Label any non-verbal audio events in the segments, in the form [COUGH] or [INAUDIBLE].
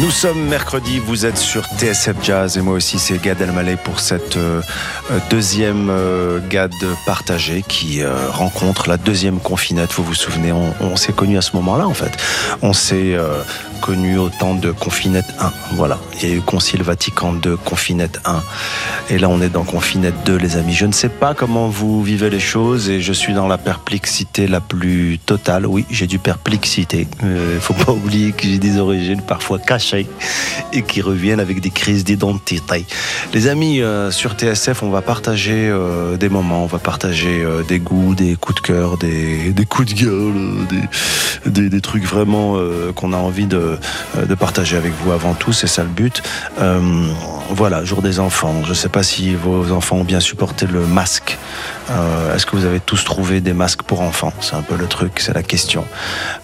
Nous sommes mercredi, vous êtes sur TSF Jazz et moi aussi c'est Gad Elmaleh pour cette euh, euh, deuxième euh, Gad partagé qui rencontre la deuxième confinette. Vous vous souvenez, on, on s'est connus à ce moment-là en fait. On s'est connu au temps de Confinette 1. Voilà, il y a eu Concile Vatican II, Confinette 1. Et là, on est dans Confinette 2, les amis. Je ne sais pas comment vous vivez les choses et je suis dans la perplexité la plus totale. Oui, j'ai du perplexité. Il ne faut pas [LAUGHS] oublier que j'ai des origines parfois cachées et qui reviennent avec des crises d'identité. Les amis, euh, sur TSF, on va partager euh, des moments, on va partager euh, des goûts, des coups de cœur, des, coups de gueule, des trucs vraiment qu'on a envie de euh, de, partager avec vous avant tout, c'est ça le but. Euh, voilà, jour des enfants. Je ne sais pas si vos enfants ont bien supporté le masque. Euh, est-ce que vous avez tous trouvé des masques pour enfants? C'est un peu le truc, c'est la question.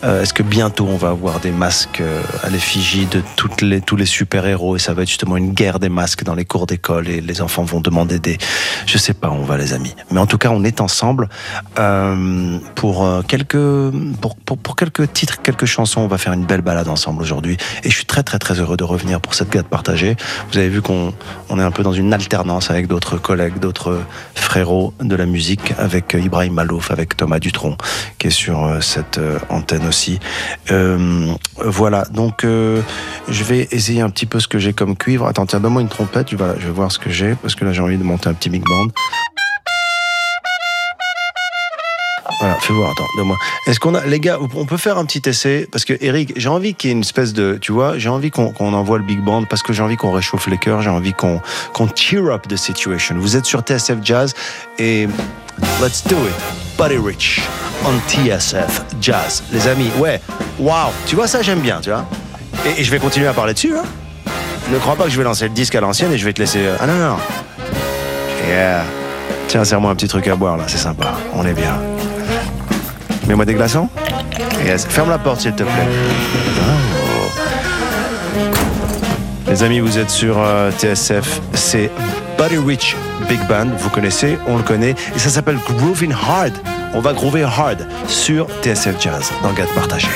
Est-ce que bientôt on va avoir des masques à l'effigie de toutes les, tous les super-héros? Et ça va être justement une guerre des masques dans les cours d'école et les enfants vont demander des... Je sais pas, on va les amis. Mais en tout cas, on est ensemble pour, quelques, pour, pour, pour quelques titres, quelques chansons. On va faire une belle balade ensemble aujourd'hui. Et je suis très très très heureux de revenir pour cette gade partagée. Vous avez vu qu'on on est un peu dans une alternance avec d'autres collègues, d'autres frérots de la musique, avec Ibrahim Malouf, avec Thomas Dutronc, qui est sur euh, cette euh, antenne aussi. Euh, voilà, donc je vais essayer un petit peu ce que j'ai comme cuivre. Attends, tiens, donne-moi une trompette, je vais voir ce que j'ai, parce que là j'ai envie de monter un petit big band. Voilà, fais voir, attends, donne-moi. Est-ce qu'on a, les gars, on peut faire un petit essai? Parce que Eric, j'ai envie qu'il y ait une espèce de, tu vois, j'ai envie qu'on envoie le big band parce que j'ai envie qu'on réchauffe les cœurs, j'ai envie qu'on qu'on cheer up the situation. Vous êtes sur TSF Jazz et let's do it. Buddy Rich on TSF Jazz. Les amis, ouais, waouh, tu vois ça, j'aime bien, tu vois. Et, je vais continuer à parler dessus, hein. Ne crois pas que je vais lancer le disque à l'ancienne et je vais te laisser. Euh, ah non, non. Yeah. Tiens, serre-moi un petit truc à boire là, c'est sympa. On est bien. Mets-moi des glaçons Ferme la porte, s'il te plaît. Oh. Les amis, vous êtes sur euh, TSF. C'est Buddy Rich Big Band. Vous connaissez, on le connaît. Et ça s'appelle Grooving Hard. On va groover hard sur TSF Jazz dans Gad Partagé.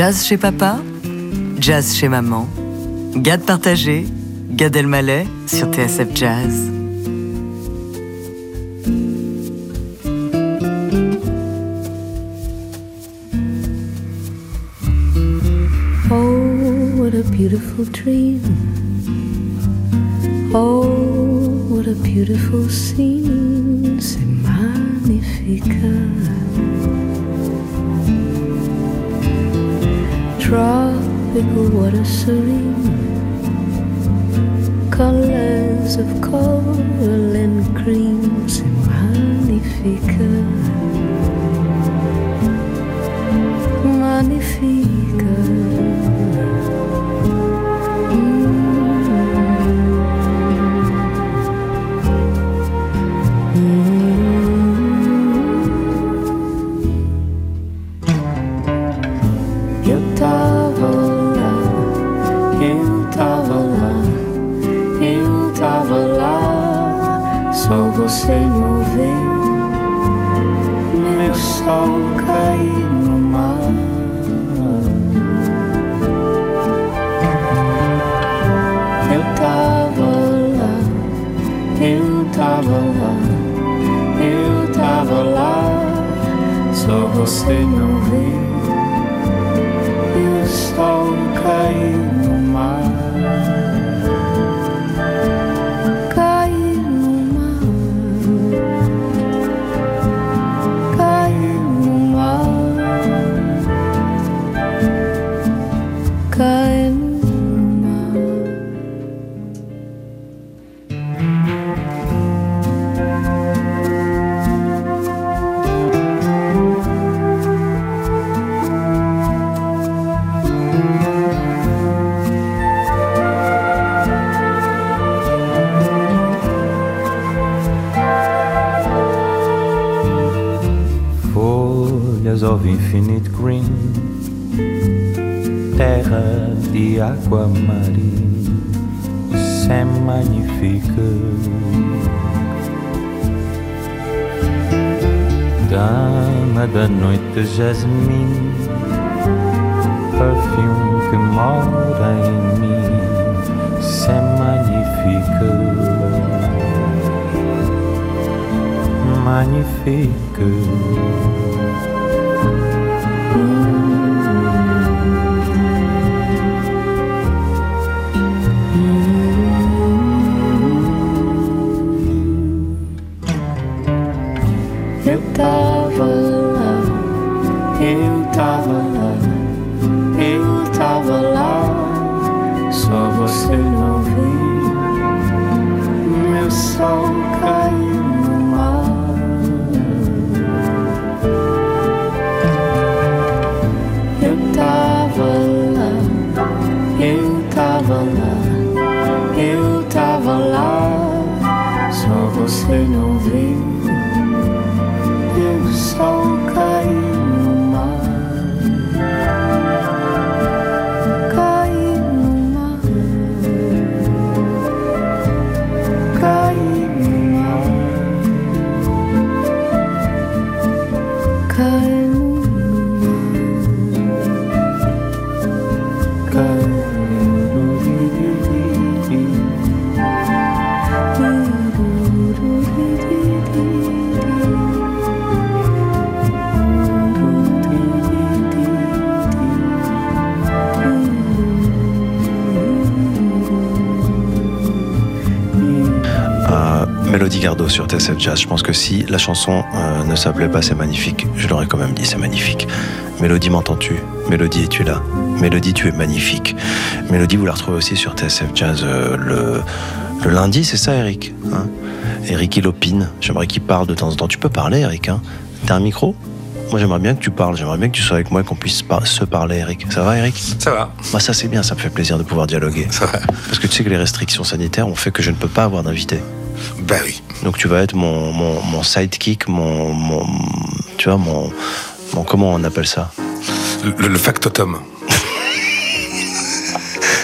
Jazz chez papa, jazz chez maman. Gad partagé, Gad Elmaleh sur TSF Jazz. de jasmim, perfume que mora em mim, se é magnifique, magnifique. Eu tava lá, só você não viu e o sol Sur TSF Jazz. Je pense que si la chanson euh, ne s'appelait pas C'est magnifique, je l'aurais quand même dit C'est magnifique. Mélodie, m'entends-tu? Mélodie, es-tu là? Mélodie, tu es magnifique. Mélodie, vous la retrouvez aussi sur TSF Jazz euh, le, le lundi, c'est ça, Eric hein? Eric, il opine. J'aimerais qu'il parle de temps en temps. Tu peux parler, Eric hein? T'as un micro? Moi, j'aimerais bien que tu parles. J'aimerais bien que tu sois avec moi et qu'on puisse par- se parler, Eric. Ça va, Eric? Ça va, Moi, ça, c'est bien. Ça me fait plaisir de pouvoir dialoguer. ça va. Parce que tu sais que les restrictions sanitaires ont fait que je ne peux pas avoir d'invité. Bah oui. Donc tu vas être mon, mon, mon sidekick, mon, mon- Tu vois, mon, mon. Comment on appelle ça? Le, le factotum. [LAUGHS]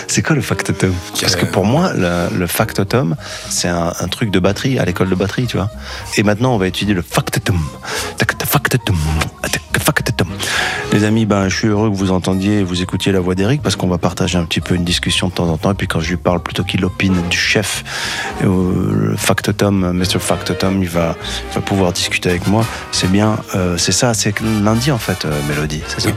C'est quoi le factotum? Parce que pour moi, le, le factotum, c'est un, un truc de batterie, à l'école de batterie, tu vois. Et maintenant, on va étudier le factotum. Factotum. Factotum. Les amis, ben, je suis heureux que vous entendiez et vous écoutiez la voix d'Eric parce qu'on va partager un petit peu une discussion de temps en temps. Et puis quand je lui parle plutôt qu'il opine du chef, euh, le Factotum, Mr. Factotum, il va, pouvoir discuter avec moi. C'est bien, euh, c'est ça, c'est lundi en fait, euh, Mélodie, c'est ça?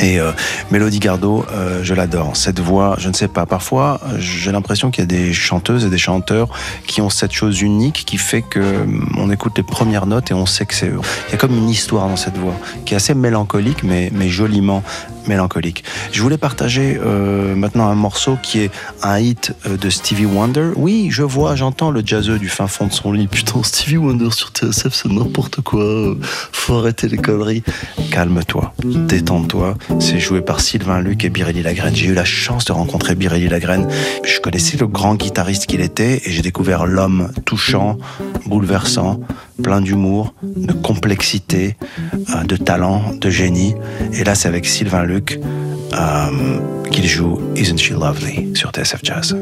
Et euh, Mélodie Gardot, euh, je l'adore. Cette voix, je ne sais pas, parfois euh, j'ai l'impression qu'il y a des chanteuses et des chanteurs qui ont cette chose unique qui fait que hum, on écoute les premières notes et on sait que c'est eux. Il y a comme une histoire dans cette voix qui est assez mélancolique, mais, mais joliment mélancolique. Je voulais partager euh, maintenant un morceau qui est un hit euh, de Stevie Wonder. Oui, je vois, j'entends le jazzeux du fin fond de son lit. Putain, Stevie Wonder sur TSF, c'est n'importe quoi. Faut arrêter les conneries. Calme-toi, détends-toi. C'est joué par Sylvain Luc et Birelli Lagrène. J'ai eu la chance de rencontrer Birelli Lagrène. Je connaissais le grand guitariste qu'il était et j'ai découvert l'homme touchant, bouleversant, plein d'humour, de complexité, euh, de talent, de génie. Et là, c'est avec Sylvain Luc euh, qu'il joue Isn't She Lovely sur TSF Jazz.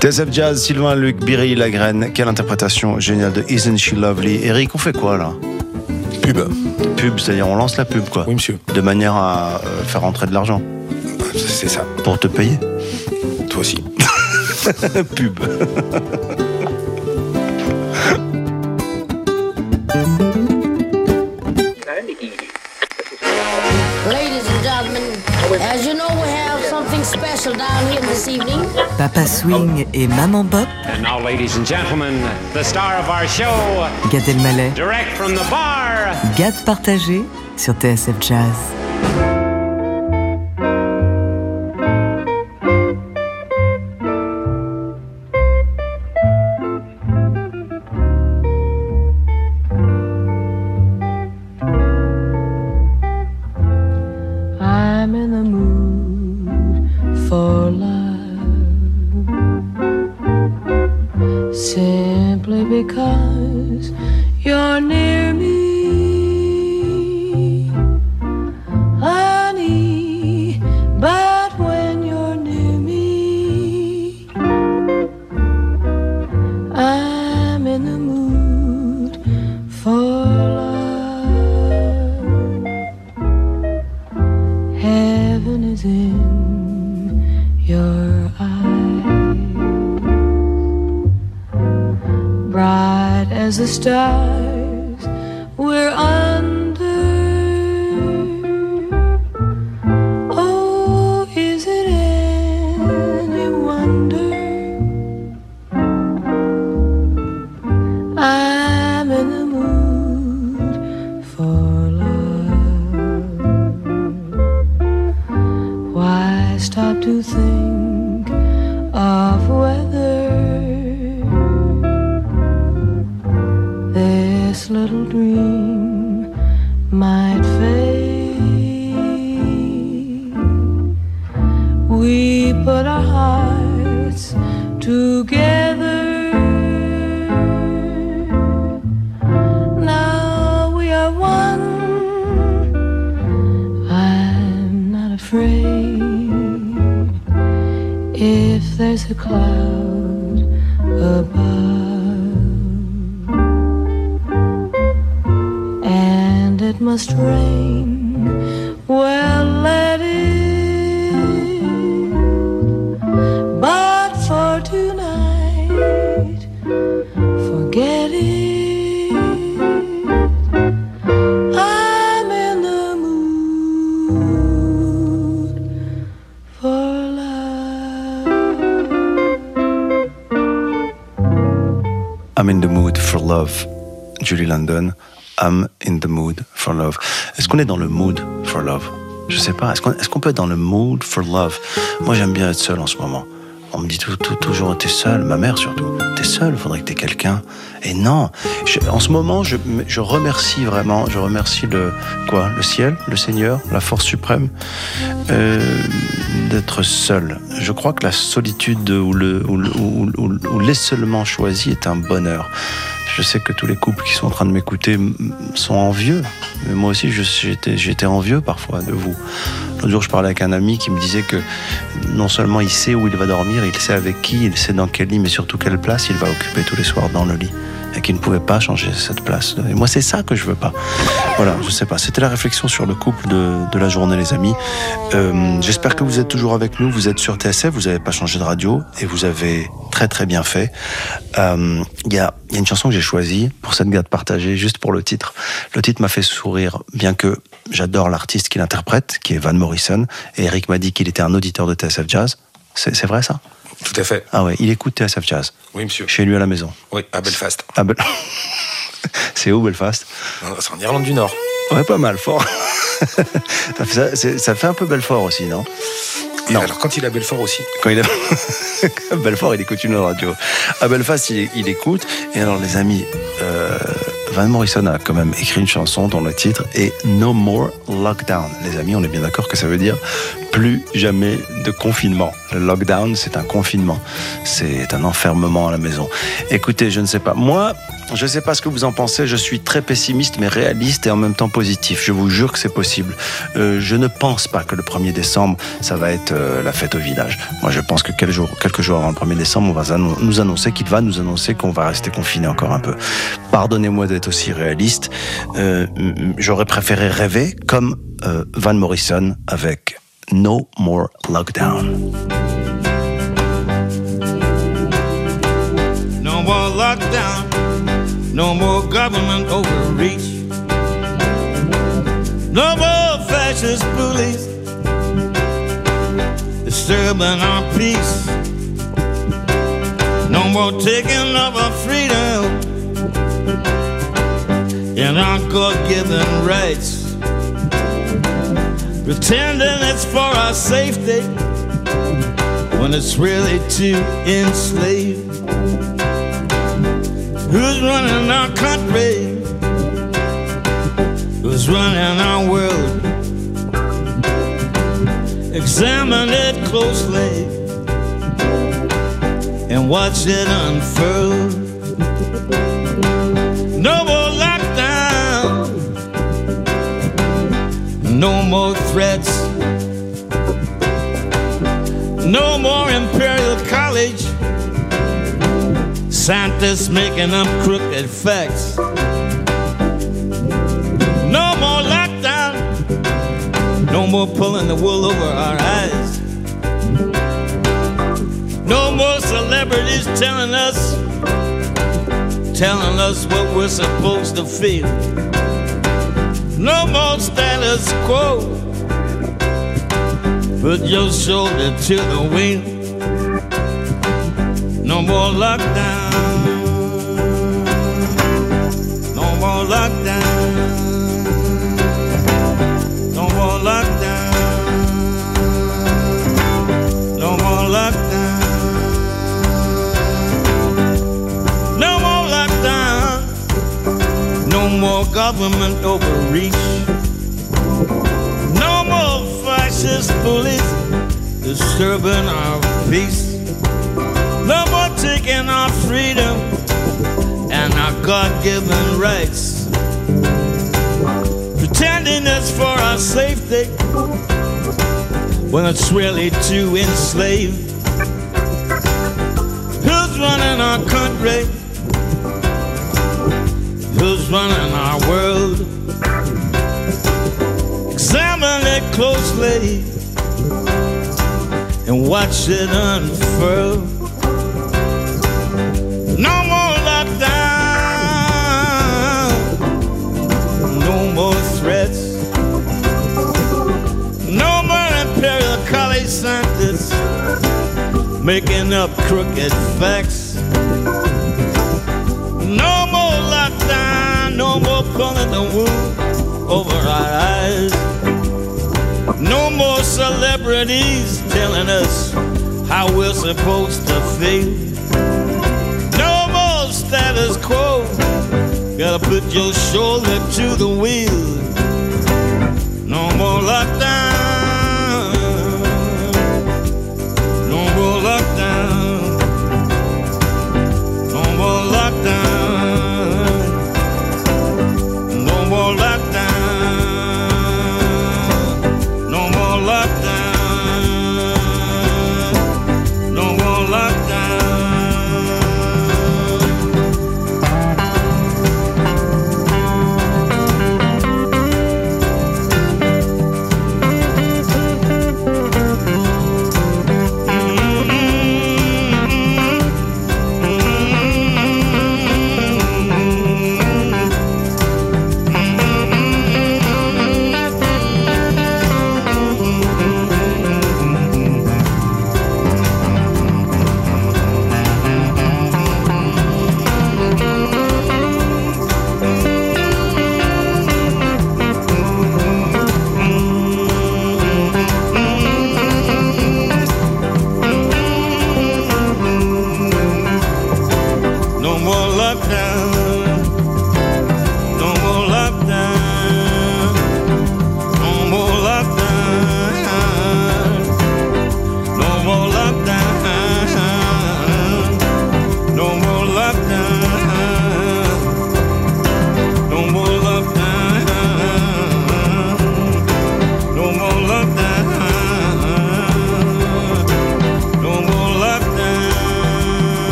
TSF Jazz, Sylvain Luc, Biry Lagraine. Quelle interprétation géniale de Isn't She Lovely. Eric, on fait quoi là Pub. Pub, c'est-à-dire on lance la pub quoi. Oui, monsieur. De manière à euh, faire rentrer de l'argent. C'est ça. Pour te payer Toi aussi. [LAUGHS] Pub. [LAUGHS] Swing et Maman Bop, And now, ladies and gentlemen, the star of our show, Gad Elmaleh, direct from the bar, Gad partagé sur TSF Jazz. I'm in the mood for love. Julie London. I'm in the mood for love. Est-ce qu'on est dans le mood for love? Je sais pas. Est-ce qu'on peut être dans le mood for love? Moi, j'aime bien être seul en ce moment. On me dit tout, tout- toujours, t'es seul, ma mère surtout. T'es seul, faudrait que t'aies quelqu'un. Et non, en ce moment, je, remercie vraiment, je remercie le ciel, le Seigneur, la force suprême, euh, d'être seul. Je crois que la solitude ou le ou, le- ou- choisi est un bonheur. Je sais que tous les couples qui sont en train de m'écouter sont envieux. Mais moi aussi, j'étais envieux parfois de vous. L'autre jour, je parlais avec un ami qui me disait que non seulement il sait où il va dormir, il sait avec qui, il sait dans quel lit, mais surtout quelle place il va occuper tous les soirs dans le lit. Et qu'il ne pouvait pas changer cette place. Et moi, c'est ça que je veux pas. Voilà, je sais pas. C'était la réflexion sur le couple de, de la journée, les amis. Euh, J'espère que vous êtes toujours avec nous. Vous êtes sur TSF, vous n'avez pas changé de radio et vous avez très très bien fait. Euh, Il y, a, y a une chanson que j'ai choisie pour cette garde partagée, juste pour le titre. Le titre m'a fait sourire, bien que j'adore l'artiste qui l'interprète, qui est Van Morrison. Et Eric m'a dit qu'il était un auditeur de TSF Jazz. C'est vrai ça? Tout à fait. Ah ouais, il écoute TSF Jazz. Oui, monsieur. Chez lui à la maison. Oui, à Belfast. Bel- [LAUGHS] C'est où Belfast? C'est en Irlande du Nord. Ouais, pas mal, fort. [LAUGHS] ça, fait, ça- un peu Belfort aussi, non? Et Non. alors, quand il est à Belfort aussi? Quand il est... [LAUGHS] Belfort, il écoute une autre radio. À Belfast, il, il écoute. Et alors, les amis, euh, Van Morrison a quand même écrit une chanson dont le titre est No More Lockdown. Les amis, on est bien d'accord que ça veut dire plus jamais de confinement. Le lockdown, c'est un confinement. C'est un enfermement à la maison. Écoutez, je ne sais pas. Moi, je ne sais pas ce que vous en pensez. Je suis très pessimiste, mais réaliste et en même temps positif. Je vous jure que c'est possible. Euh, je ne pense pas que le 1er décembre, ça va être euh, la fête au village. Moi, je pense que quelques jours, quelques jours avant le 1er décembre, on va nous annoncer qu'il va nous annoncer qu'on va rester confiné encore un peu. Pardonnez-moi d'être aussi réaliste. Euh, J'aurais préféré rêver comme euh, Van Morrison avec No More Lockdown. No more lockdown, no more government overreach, no more fascist bullies disturbing our peace, no more taking of our freedom and God given rights, pretending it's for our safety when it's really to enslave. Who's running our country? Who's running our world? Examine it closely and watch it unfurl. No more threats. No more Imperial College. Santa's making up crooked facts. No more lockdown. No more pulling the wool over our eyes. No more celebrities telling us, telling us what we're supposed to feel. No more status quo. Put your shoulder to the wheel. No more lockdown. No more lockdown. More government overreach. No more fascist police disturbing our peace. No more taking our freedom and our God given rights. Pretending it's for our safety when it's really to enslave. Who's running our country? Who's running our world? Examine it closely and watch it unfurl. No more lockdown, no more threats, no more imperial college scientists making up crooked facts. More pulling the wool over our eyes. No more celebrities telling us how we're supposed to feel. No more status quo. Gotta put your shoulder to the wheel. No more lockdown.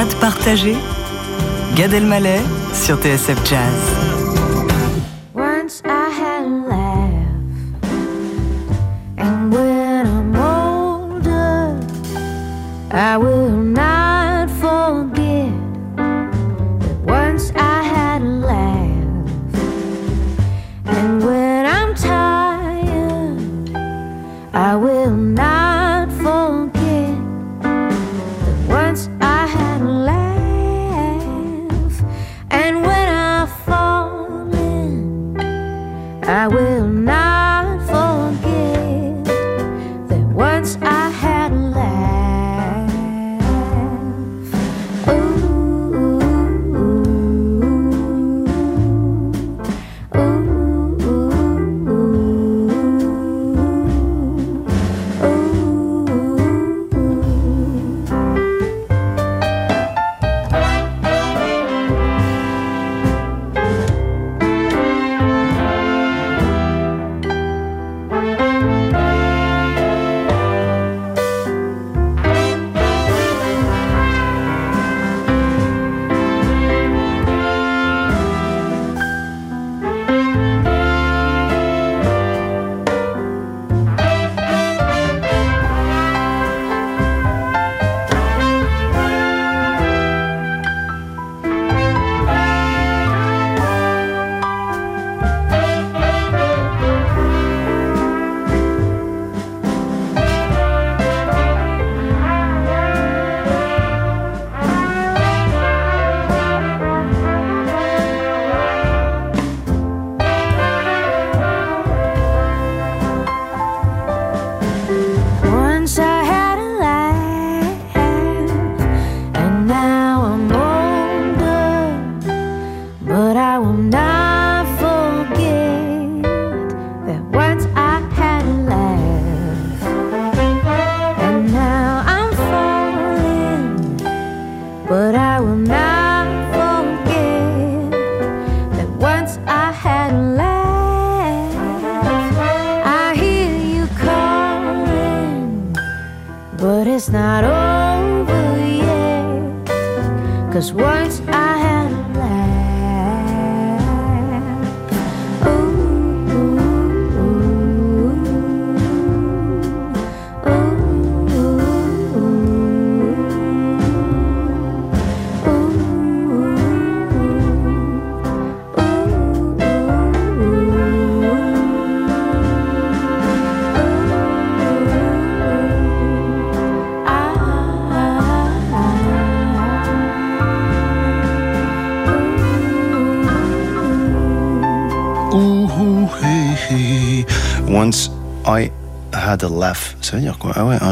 Gad partagé, Gad Elmaleh sur TSF Jazz.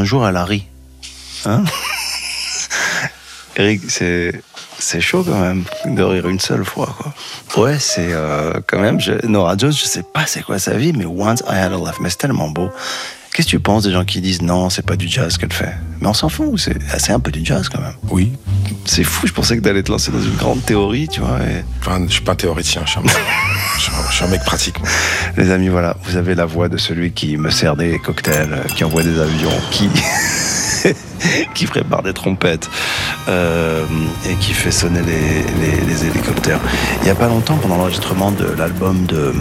Jour elle a ri. Hein [LAUGHS] Eric, c'est. C'est chaud quand même de rire une seule fois, quoi. Ouais, c'est euh, quand même. Je, Nora Jones, je sais pas c'est quoi sa vie, mais Once I Had a Laugh, mais c'est tellement beau. Qu'est-ce que tu penses des gens qui disent non, c'est pas du jazz qu'elle fait? Mais on s'en fout, c'est c'est un peu du jazz quand même. Oui. C'est fou, je pensais que t'allais te lancer dans une grande théorie, tu vois. et- Enfin, je suis pas un théoricien, je suis un, je suis mec pratique. moi. Les amis, voilà, vous avez la voix de celui qui me sert des cocktails, euh, qui envoie des avions, qui, [LAUGHS] qui prépare des trompettes euh, et qui fait sonner les, hélicoptères. Il n'y a pas longtemps, pendant l'enregistrement de l'album euh,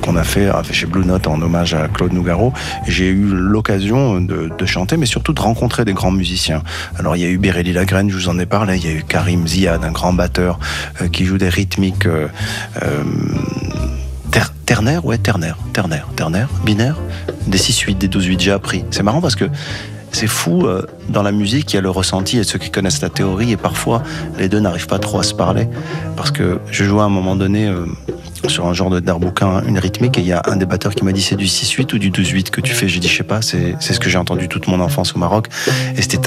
qu'on a fait, chez Blue Note en hommage à Claude Nougaro, j'ai eu l'occasion de, chanter, mais surtout de rencontrer des grands musiciens. Alors il y a eu Bérélie Lagrène, je vous en ai parlé, il y a eu Karim Ziad, un grand batteur euh, qui joue des rythmiques. euh, euh, Ter- ternaire, ouais, ternaire, ternaire, ternaire, binaire, des 6-8, des 12-8, j'ai appris. C'est marrant parce que c'est fou, euh, dans la musique, il y a le ressenti et ceux qui connaissent la théorie, et parfois les deux n'arrivent pas trop à se parler. Parce que je jouais à un moment donné euh, sur un genre de darbouquin, une rythmique, et il y a un des batteurs qui m'a dit c'est du 6-8 ou du 12-8 que tu fais? J'ai dit je sais pas, c'est c'est ce que j'ai entendu toute mon enfance au Maroc. Et c'était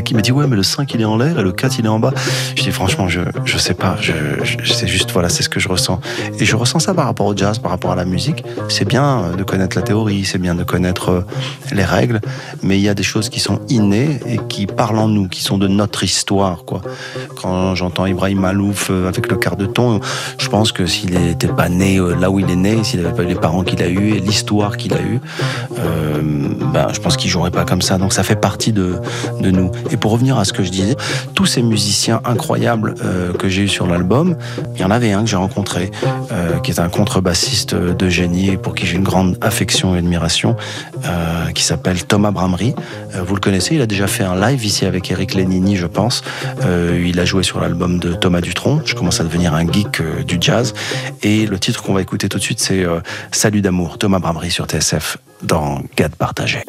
qui m'a dit ouais mais le 5 il est en l'air et le 4 il est en bas. Je dis franchement je je sais pas, je, je c'est juste voilà, c'est ce que je ressens. Et je ressens ça par rapport au jazz, par rapport à la musique, c'est bien euh, de connaître la théorie, c'est bien de connaître euh, les règles, mais il y a des choses qui sont innées et qui parlent en nous, qui sont de notre histoire quoi. Quand j'entends Ibrahim Malouf euh, avec le quart de ton, je pense que s'il n'était pas né là où il est né, s'il n'avait pas eu les parents qu'il a eu et l'histoire qu'il a eu, ben, je pense qu'il jouerait pas comme ça. Donc ça fait partie de, de nous. Et pour revenir à ce que je disais, tous ces musiciens incroyables euh, que j'ai eu sur l'album, il y en avait un que j'ai rencontré, euh, qui est un contrebassiste de génie pour qui j'ai une grande affection et admiration, euh, qui s'appelle Thomas Bramery. Vous le connaissez, il a déjà fait un live ici avec Eric Lenini, je pense. Il a joué sur l'album de Thomas Dutronc. Je commence à devenir un geek du jazz. Et le titre qu'on va écouter tout de suite, c'est Salut d'amour, Thomas Bramery sur TSF dans Gad Partagé.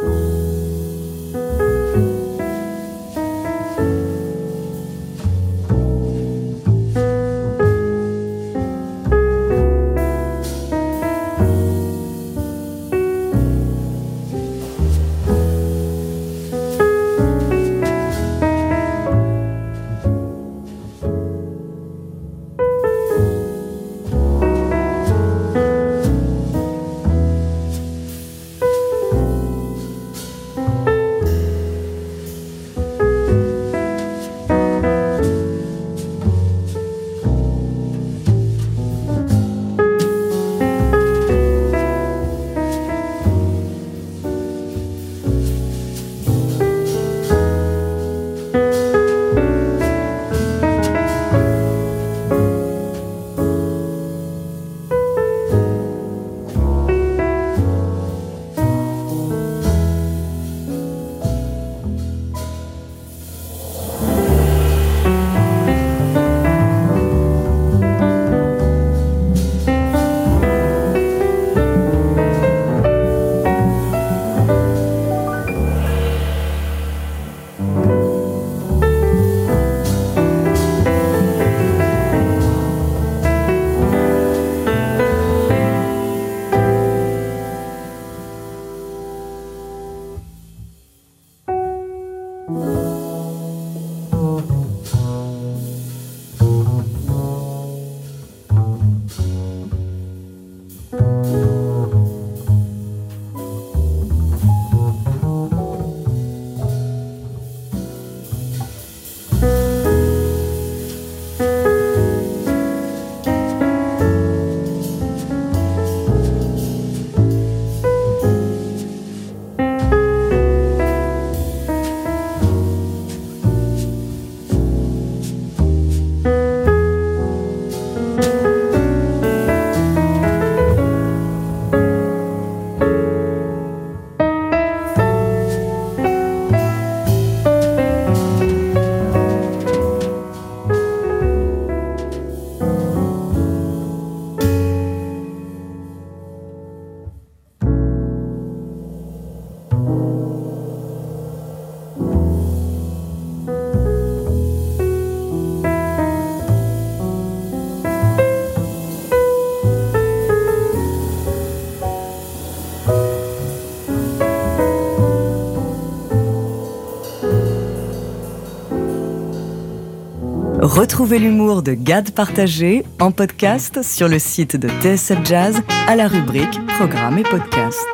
Retrouvez l'humour de Gad partagé en podcast sur le site de TSF Jazz à la rubrique Programme et podcast.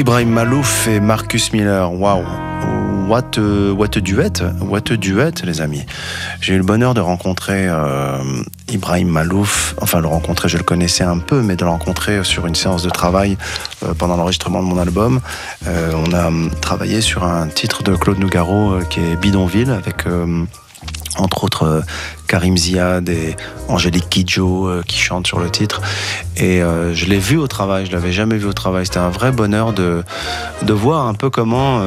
Ibrahim Malouf et Marcus Miller. Waouh! What, a- what a duet, what a duet, les amis. J'ai eu le bonheur de rencontrer euh, Ibrahim Malouf. Enfin, le rencontrer, je le connaissais un peu, mais de le rencontrer sur une séance de travail euh, pendant l'enregistrement de mon album. Euh, on a travaillé sur un titre de Claude Nougaro euh, qui est Bidonville, avec euh, entre autres euh, Karim Ziad et Angélique Kidjo euh, qui chantent sur le titre. Et euh, je l'ai vu au travail, je l'avais jamais vu au travail. C'était un vrai bonheur de, de voir un peu comment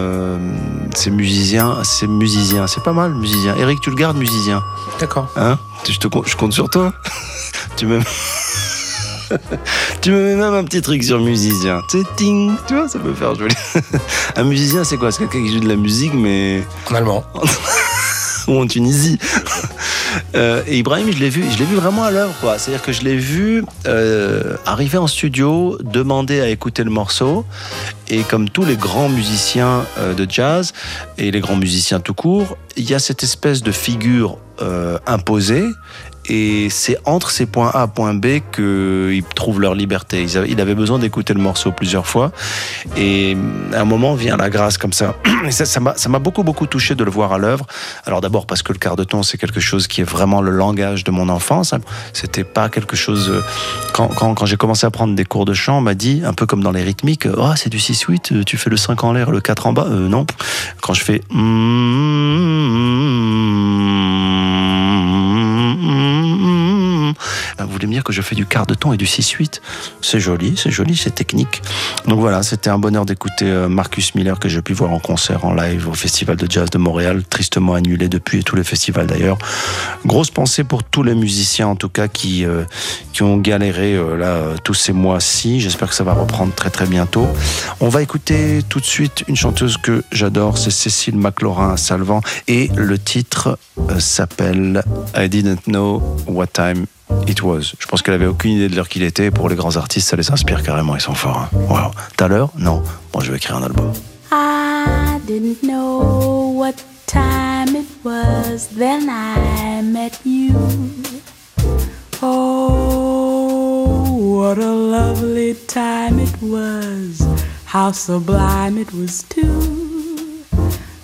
ces musiciens, ces musiciens, c'est pas mal, musiciens. Eric, tu le gardes musicien? D'accord. Hein? Je, te, compte- je compte sur toi. [LAUGHS] tu m'aimes [LAUGHS] tu me mets même un petit truc sur musicien. Tu sais, ting, tu vois, ça peut faire joli. [LAUGHS] un musicien, c'est quoi? C'est quelqu'un qui joue de la musique, mais. En allemand. Ou en Tunisie. [LAUGHS] Euh, et Ibrahim, je l'ai vu, je l'ai vu vraiment à l'œuvre, quoi. C'est-à-dire que je l'ai vu euh, arriver en studio, demander à écouter le morceau, et comme tous les grands musiciens euh, de jazz et les grands musiciens tout court, il y a cette espèce de figure imposée. Et c'est entre ces points A et points B qu'ils trouvent leur liberté. Ils avaient- besoin d'écouter le morceau plusieurs fois. Et à un moment vient la grâce comme ça. [CLEARS THROAT] Et ça, m'a beaucoup, beaucoup touché de le voir à l'œuvre. Alors d'abord parce que le quart de ton, c'est quelque chose qui est vraiment le langage de mon enfance. C'était pas quelque chose... euh, Quand, j'ai commencé à prendre des cours de chant, on m'a dit, un peu comme dans les rythmiques, oh, c'est du 6-8, euh, tu fais le 5 en l'air, le 4 en bas. Euh, non. Quand je fais... Vous voulez me dire que je fais du quart de ton et du 6-8 C'est joli, c'est joli, c'est technique. Donc voilà, c'était un bonheur d'écouter euh, Marcus Miller que j'ai pu voir en concert, en live au Festival de Jazz de Montréal, tristement annulé depuis et tous les festivals d'ailleurs. Grosse pensée pour tous les musiciens en tout cas qui, euh, qui ont galéré euh, là tous ces mois-ci. J'espère que ça va reprendre très très bientôt. On va écouter tout de suite une chanteuse que j'adore, c'est Cécile McLaurin Salvant et le titre s'appelle I Didn't Know What Time It Was. Je pense qu'elle avait aucune idée de l'heure qu'il était. Pour les grands artistes, ça les inspire carrément. Ils sont forts. Hein. Wow. T'as l'heure Non. Bon, je vais écrire un album. I didn't know what time it was then I met you. Oh, what a lovely time it was. How sublime it was, too.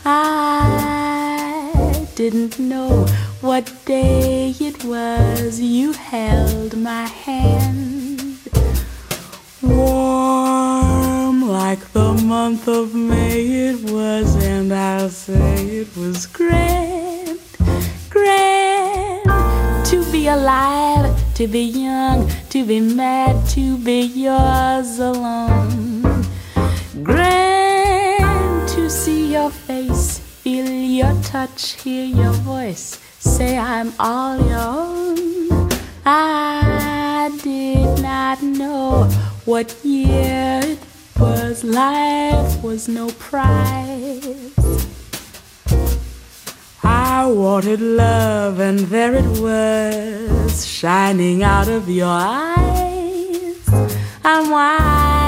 I didn't know what day it was you held my hand. Warm like the month of May it was, and I'll say it was grand, grand to be alive, to be young, to be mad, to be yours alone. Grand to see your face, feel your touch, hear your voice, say I'm all your own. I did not know what year it was. Life was no prize. I wanted love, and there it was, shining out of your eyes. I'm wise,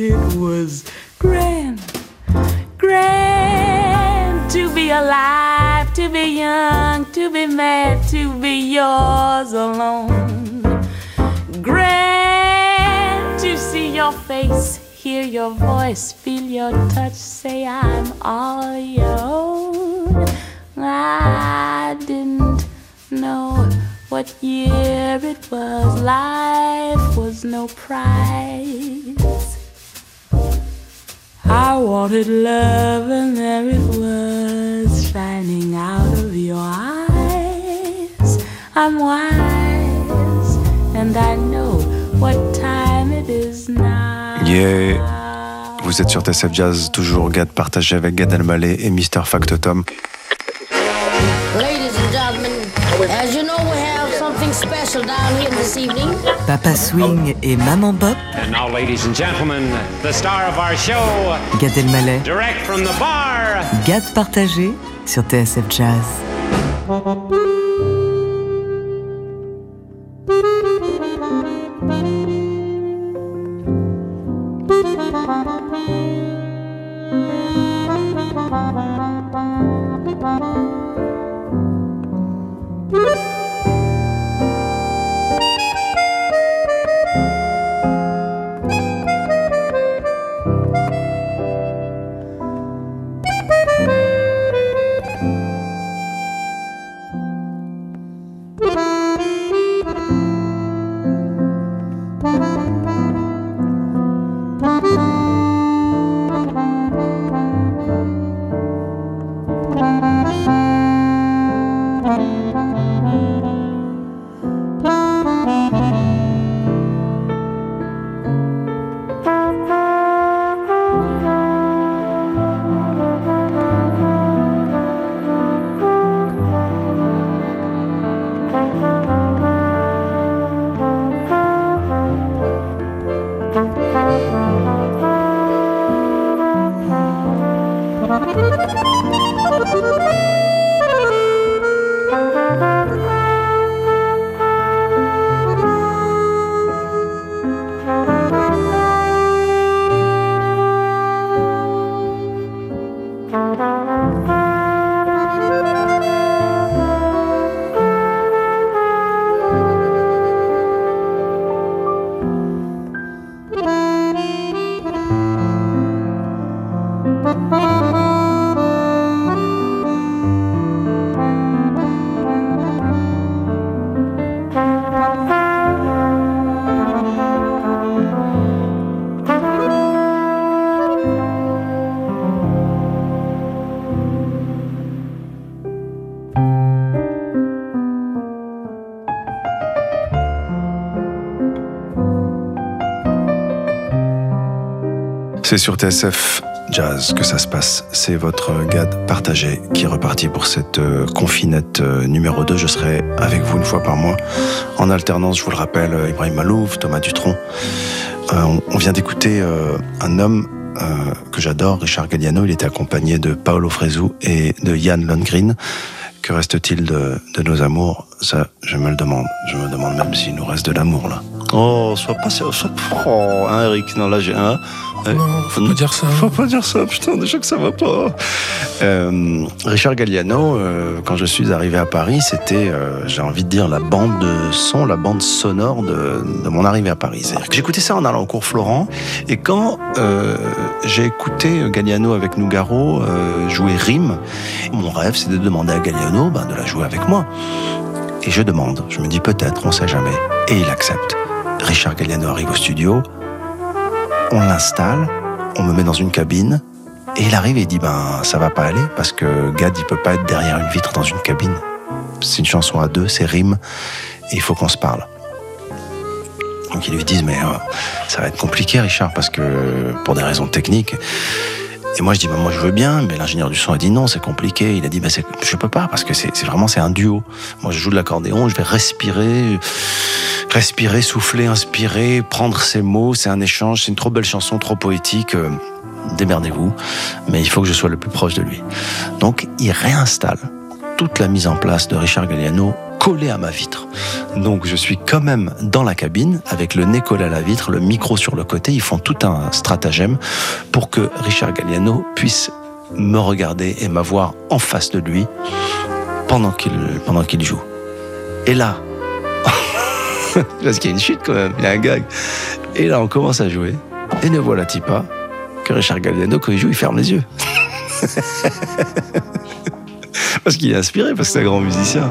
it was grand, grand to be alive, to be young, to be mad, to be yours alone. Grand to see your face, hear your voice, feel your touch, say I'm all your own. I didn't know what year it was, life was no prize. I wanted love, and there it was, shining out of your eyes. I'm wise, and I know what time it is now. Yeah. Vous êtes sur TSF Jazz, toujours Gad partagé avec Gad Elmaleh et Mr. Factotum. Special down here this evening. Papa Swing et Maman Bop, And now, ladies and gentlemen, the star of our show, Gad Elmaleh, direct from the bar, Gad partagé sur TSF Jazz. C'est sur TSF Jazz que ça se passe. C'est votre Gad partagé qui est reparti pour cette euh, confinette euh, numéro 2. Je serai avec vous une fois par mois en alternance, je vous le rappelle, euh, Ibrahim Malouf, Thomas Dutronc. On, vient d'écouter un homme que j'adore, Richard Galliano. Il était accompagné de Paolo Fresu et de Yann Lundgren. Que reste-t-il de, de nos amours? Ça, je me le demande. Je me demande même s'il nous reste de l'amour là. Oh, sois pas sois, oh, hein, Eric. Non, là j'ai un. Non, faut pas dire ça. Faut pas dire ça, putain, déjà que ça va pas. Euh, Richard Galliano, euh, quand je suis arrivé à Paris, c'était, euh, j'ai envie de dire, la bande de son, la bande sonore de, de mon arrivée à Paris. C'est-à-dire que J'écoutais ça en allant au cours Florent, et quand euh, j'ai écouté Galliano avec Nougaro euh, jouer Rime, mon rêve, c'est de demander à Galliano ben, de la jouer avec moi. Et je demande, je me dis peut-être, on sait jamais. Et il accepte. Richard Galliano arrive au studio, on l'installe, on me met dans une cabine, et il arrive et il dit ben ça va pas aller parce que Gad il peut pas être derrière une vitre dans une cabine. C'est une chanson à deux, c'est rime, et il faut qu'on se parle. Donc ils lui disent mais euh, ça va être compliqué Richard parce que pour des raisons techniques. Et moi je dis bah, moi je veux bien, mais l'ingénieur du son a dit non c'est compliqué. Il a dit bah, je peux pas parce que c'est vraiment c'est un duo. Moi je joue de l'accordéon, je vais respirer, respirer, souffler, inspirer, prendre ses mots. C'est un échange, c'est une trop belle chanson, trop poétique. euh, Démerdez-vous, mais il faut que je sois le plus proche de lui. Donc il réinstalle toute la mise en place de Richard Galliano collée à ma vitre. Donc je suis quand même dans la cabine avec le nez collé à la vitre, le micro sur le côté. Ils font tout un stratagème pour que Richard Galliano puisse me regarder et m'avoir en face de lui pendant qu'il pendant qu'il joue. Et là, [LAUGHS] parce qu'il y a une chute quand même, il y a un gag. Et là, on commence à jouer. Et ne voilà-t-il pas que Richard Galliano, quand il joue, il ferme les yeux. [LAUGHS] parce qu'il est inspiré, parce que c'est un grand musicien.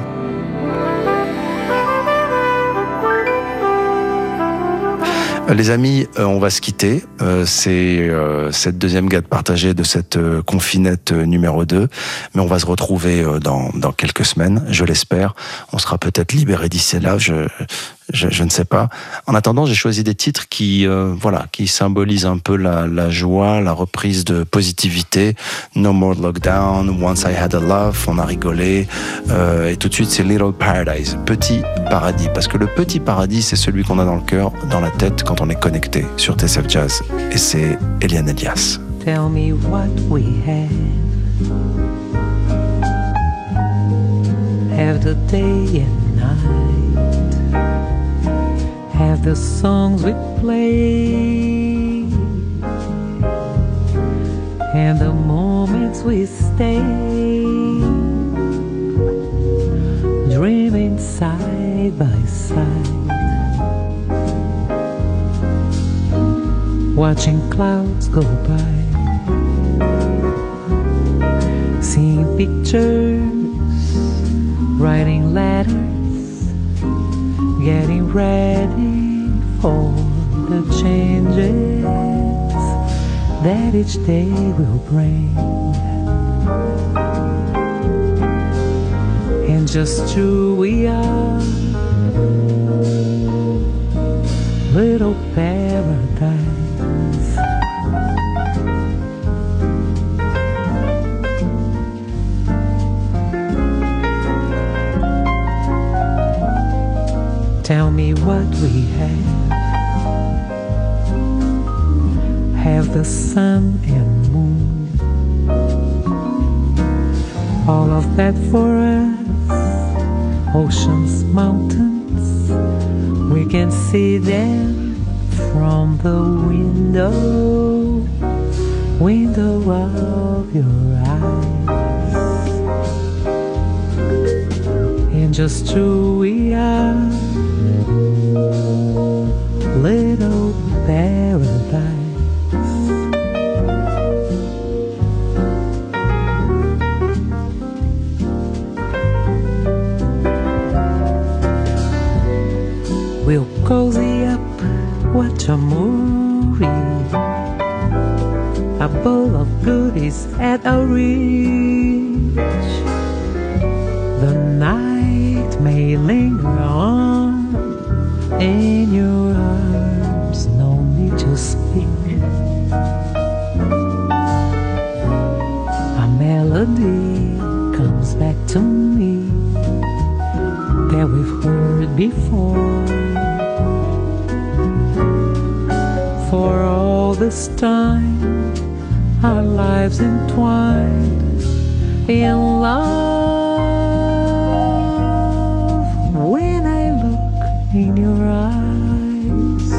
Les amis, euh, on va se quitter. Euh, c'est euh, cette deuxième gade partagée de cette confinette numéro 2. Mais on va se retrouver dans, quelques semaines, je l'espère. On sera peut-être libéré d'ici là, je, ne sais pas. En attendant, j'ai choisi des titres qui, euh, voilà, qui symbolisent un peu la, joie, la reprise de positivité. No More Lockdown, Once I Had a Love, on a rigolé. Euh, et tout de suite, c'est Little Paradise, Petit Paradis. Parce que le petit paradis, c'est celui qu'on a dans le cœur, dans la tête, quand on est connecté sur TSF Jazz. Et c'est Eliane Elias. Tell me what we have. Day and night. Have the songs we play. And the moments we stay. Dreaming side by side. watching clouds go by, seeing pictures, writing letters, getting ready for the changes that each day will bring. And just who we are, little paradise. Tell me what we have. Have the sun and moon. All of that for us. Oceans, mountains. We can see them from the window. Window of your eyes. And just who we are a movie. A bowl of goodies at our reach. The night may linger on this time our lives entwined in love. When I look in your eyes,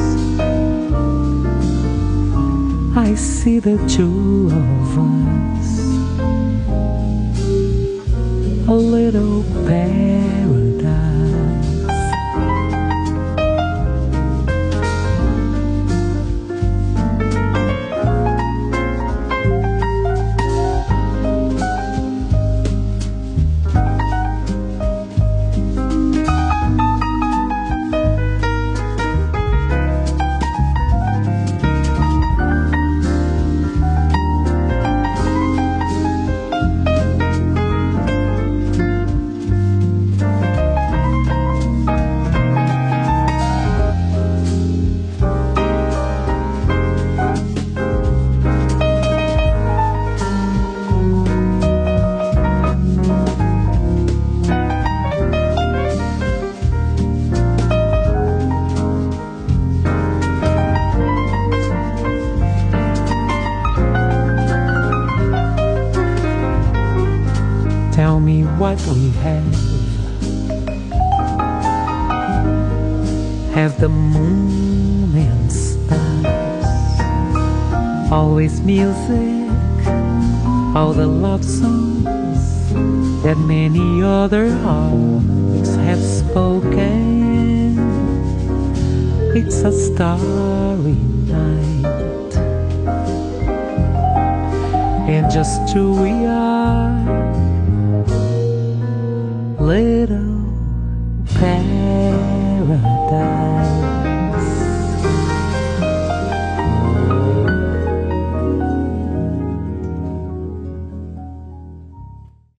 I see the two of us, a little pair. Music, all the love songs that many other hearts have spoken. It's a starry